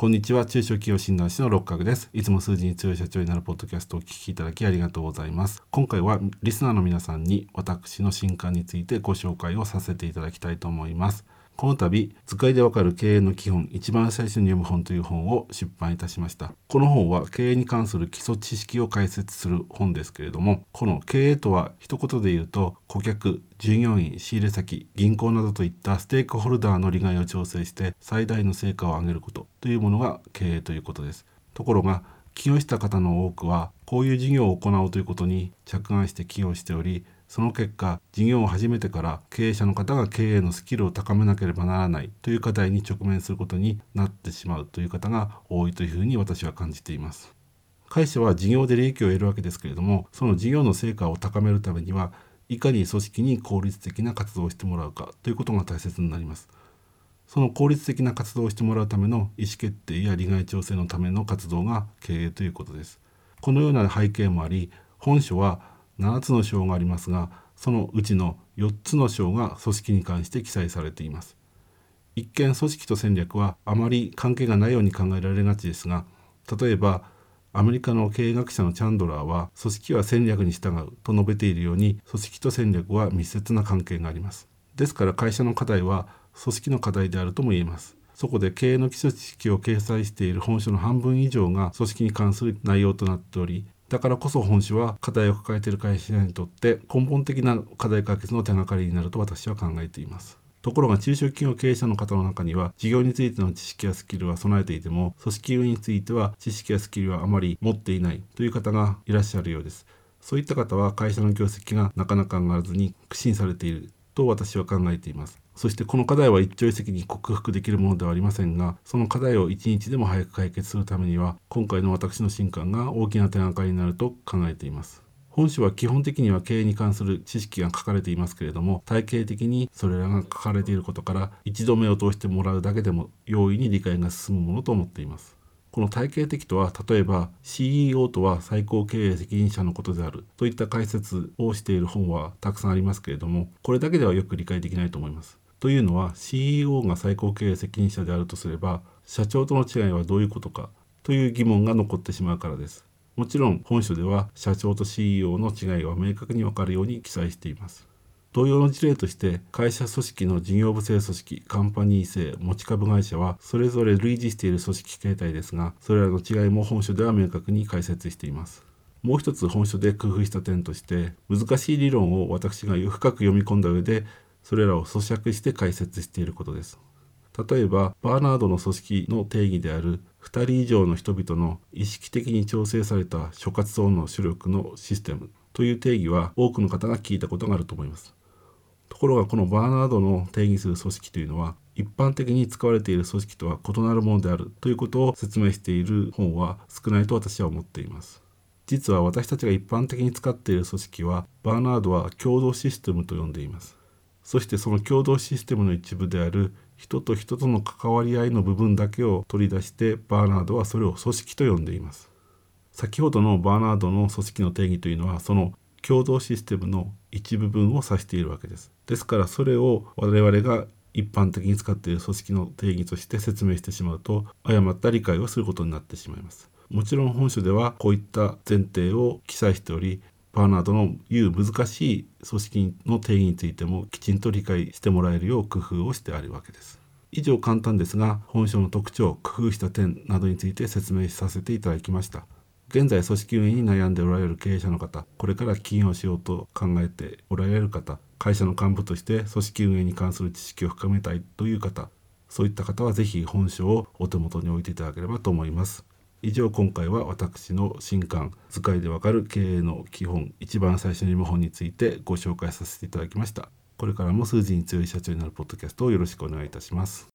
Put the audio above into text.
こんにちは。中小企業診断士の六角です。いつも数字に強い社長になるポッドキャストをお聞きいただきありがとうございます。今回はリスナーの皆さんに私の新刊についてご紹介をさせていただきたいと思います。この度図解でわかる経営の基本一番最初に読む本という本を出版いたしました。この本は経営に関する基礎知識を解説する本ですけれどもこの経営とは一言で言うと顧客従業員仕入れ先銀行などといったステークホルダーの利害を調整して最大の成果を上げることというものが経営ということです。ところが起業した方の多くはこういう事業を行うということに着眼して起業しておりその結果事業を始めてから経営者の方が経営のスキルを高めなければならないという課題に直面することになってしまうという方が多いというふうに私は感じています。会社は事業で利益を得るわけですけれどもその事業の成果を高めるためにはいかに組織に効率的な活動をしてもらうかということが大切になります。その効率的な活動をしてもらうための意思決定や利害調整のための活動が経営ということです。このような背景もあり本書は7つの章がありますがそのうちの4つの章が組織に関して記載されています。一見組織と戦略はあまり関係がないように考えられがちですが例えばアメリカの経営学者のチャンドラーは組織は戦略に従うと述べているように組織と戦略は密接な関係があります。ですから会社の課題は組織の課題であるとも言えます。そこで経営の基礎知識を掲載している本書の半分以上が組織に関する内容となっておりだからこそ本書は課題を抱えている会社にとって根本的な課題解決の手がかりになると私は考えています。ところが中小企業経営者の方の中には事業についての知識やスキルは備えていても組織運営については知識やスキルはあまり持っていないという方がいらっしゃるようです。そういった方は会社の業績がなかなか上がらずに苦心されていると私は考えています。そしてこの課題は一朝一夕に克服できるものではありませんが、その課題を一日でも早く解決するためには、今回の私の新刊が大きな手がかりになると考えています。本書は基本的には経営に関する知識が書かれていますけれども体系的にそれらが書かれていることから一度目を通してもらうだけでも容易に理解が進むものと思っていますこの体系的とは例えば CEO とは最高経営責任者のことであるといった解説をしている本はたくさんありますけれどもこれだけではよく理解できないと思いますというのは CEO が最高経営責任者であるとすれば社長との違いはどういうことかという疑問が残ってしまうからです。もちろん本書では社長と CEO の違いは明確に分かるように記載しています。同様の事例として会社組織の事業部制組織カンパニー制持ち株会社はそれぞれ類似している組織形態ですがそれらの違いも本書では明確に解説していますもう一つ本書で工夫した点として難しい理論を私が深く読み込んだ上でそれらを咀嚼して解説していることです。例えばバーナードの組織の定義である2人以上の人々の意識的に調整された諸活動の主力のシステムという定義は多くの方が聞いたことがあると思います。ところがこのバーナードの定義する組織というのは一般的に使われている組織とは異なるものであるということを説明している本は少ないと私は思っています。実は私たちが一般的に使っている組織はバーナードは共同システムと呼んでいます。そしてその共同システムの一部である人と人との関わり合いの部分だけを取り出してバーナードはそれを組織と呼んでいます。先ほどのバーナードの組織の定義というのはその共同システムの一部分を指しているわけです。ですからそれを我々が一般的に使っている組織の定義として説明してしまうと誤った理解をすることになってしまいます。もちろん本書ではこういった前提を記載しておりバーナードの言う難しい組織の定義についてもきちんと理解してもらえるよう工夫をしてあるわけです。以上簡単ですが本書の特徴工夫した点などについて説明させていただきました。現在組織運営に悩んでおられる経営者の方これから起業しようと考えておられる方会社の幹部として組織運営に関する知識を深めたいという方そういった方は是非本書をお手元に置いていただければと思います。以上今回は私の新刊「図解でわかる経営の基本一番最初に読本」についてご紹介させていただきましたこれからも数字に強い社長になるポッドキャストをよろしくお願いいたします